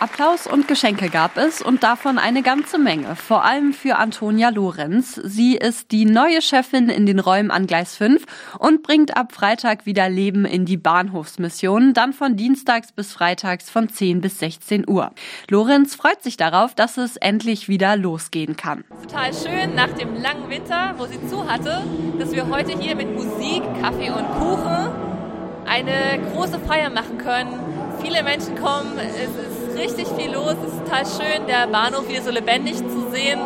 Applaus und Geschenke gab es und davon eine ganze Menge. Vor allem für Antonia Lorenz. Sie ist die neue Chefin in den Räumen an Gleis 5 und bringt ab Freitag wieder Leben in die Bahnhofsmission, dann von Dienstags bis Freitags von 10 bis 16 Uhr. Lorenz freut sich darauf, dass es endlich wieder losgehen kann. Total schön nach dem langen Winter, wo sie zu hatte, dass wir heute hier mit Musik, Kaffee und Kuchen eine große Feier machen können. Viele Menschen kommen, es ist richtig viel los. Es ist total schön, der Bahnhof wieder so lebendig zu sehen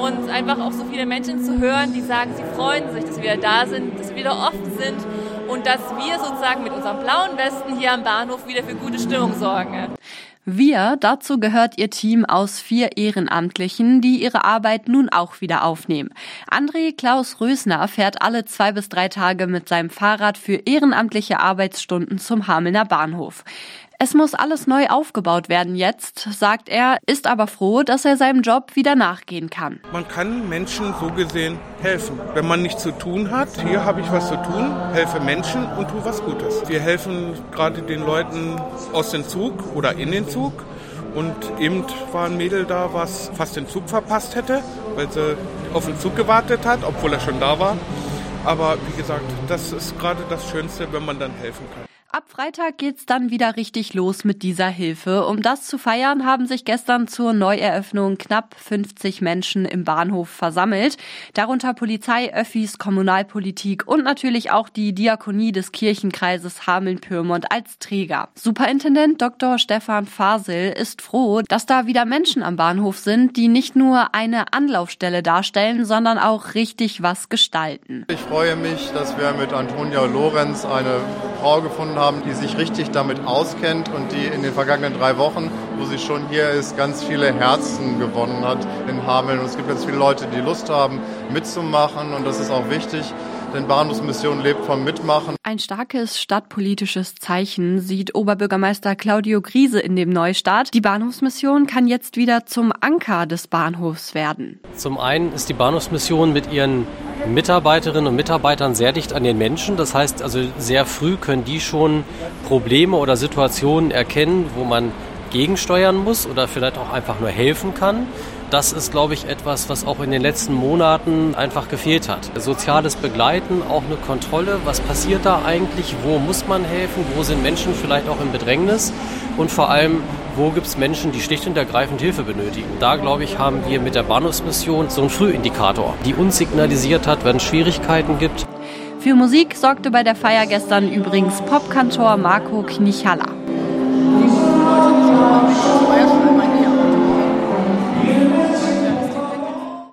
und einfach auch so viele Menschen zu hören, die sagen, sie freuen sich, dass wir da sind, dass wir wieder offen sind und dass wir sozusagen mit unserem blauen Westen hier am Bahnhof wieder für gute Stimmung sorgen. Wir, dazu gehört ihr Team aus vier Ehrenamtlichen, die ihre Arbeit nun auch wieder aufnehmen. André Klaus Rösner fährt alle zwei bis drei Tage mit seinem Fahrrad für ehrenamtliche Arbeitsstunden zum Hamelner Bahnhof. Es muss alles neu aufgebaut werden jetzt, sagt er, ist aber froh, dass er seinem Job wieder nachgehen kann. Man kann Menschen so gesehen helfen. Wenn man nichts zu tun hat, hier habe ich was zu tun, helfe Menschen und tue was Gutes. Wir helfen gerade den Leuten aus dem Zug oder in den Zug. Und eben war ein Mädel da, was fast den Zug verpasst hätte, weil sie auf den Zug gewartet hat, obwohl er schon da war. Aber wie gesagt, das ist gerade das Schönste, wenn man dann helfen kann. Ab Freitag geht's dann wieder richtig los mit dieser Hilfe. Um das zu feiern, haben sich gestern zur Neueröffnung knapp 50 Menschen im Bahnhof versammelt. Darunter Polizei, Öffis, Kommunalpolitik und natürlich auch die Diakonie des Kirchenkreises Hameln-Pyrmont als Träger. Superintendent Dr. Stefan Fasel ist froh, dass da wieder Menschen am Bahnhof sind, die nicht nur eine Anlaufstelle darstellen, sondern auch richtig was gestalten. Ich freue mich, dass wir mit Antonia Lorenz eine Frau gefunden haben, die sich richtig damit auskennt und die in den vergangenen drei Wochen, wo sie schon hier ist, ganz viele Herzen gewonnen hat in Hameln. Und es gibt ganz viele Leute, die Lust haben, mitzumachen und das ist auch wichtig. Denn Bahnhofsmission lebt vom Mitmachen. Ein starkes stadtpolitisches Zeichen sieht Oberbürgermeister Claudio Griese in dem Neustart. Die Bahnhofsmission kann jetzt wieder zum Anker des Bahnhofs werden. Zum einen ist die Bahnhofsmission mit ihren Mitarbeiterinnen und Mitarbeitern sehr dicht an den Menschen. Das heißt also, sehr früh können die schon Probleme oder Situationen erkennen, wo man gegensteuern muss oder vielleicht auch einfach nur helfen kann. Das ist, glaube ich, etwas, was auch in den letzten Monaten einfach gefehlt hat. Soziales Begleiten, auch eine Kontrolle. Was passiert da eigentlich? Wo muss man helfen? Wo sind Menschen vielleicht auch im Bedrängnis? Und vor allem, wo gibt es Menschen, die schlicht und ergreifend Hilfe benötigen. Da, glaube ich, haben wir mit der Bahnhofsmission so einen Frühindikator, die uns signalisiert hat, wenn es Schwierigkeiten gibt. Für Musik sorgte bei der Feier gestern übrigens Popkantor Marco Knichalla.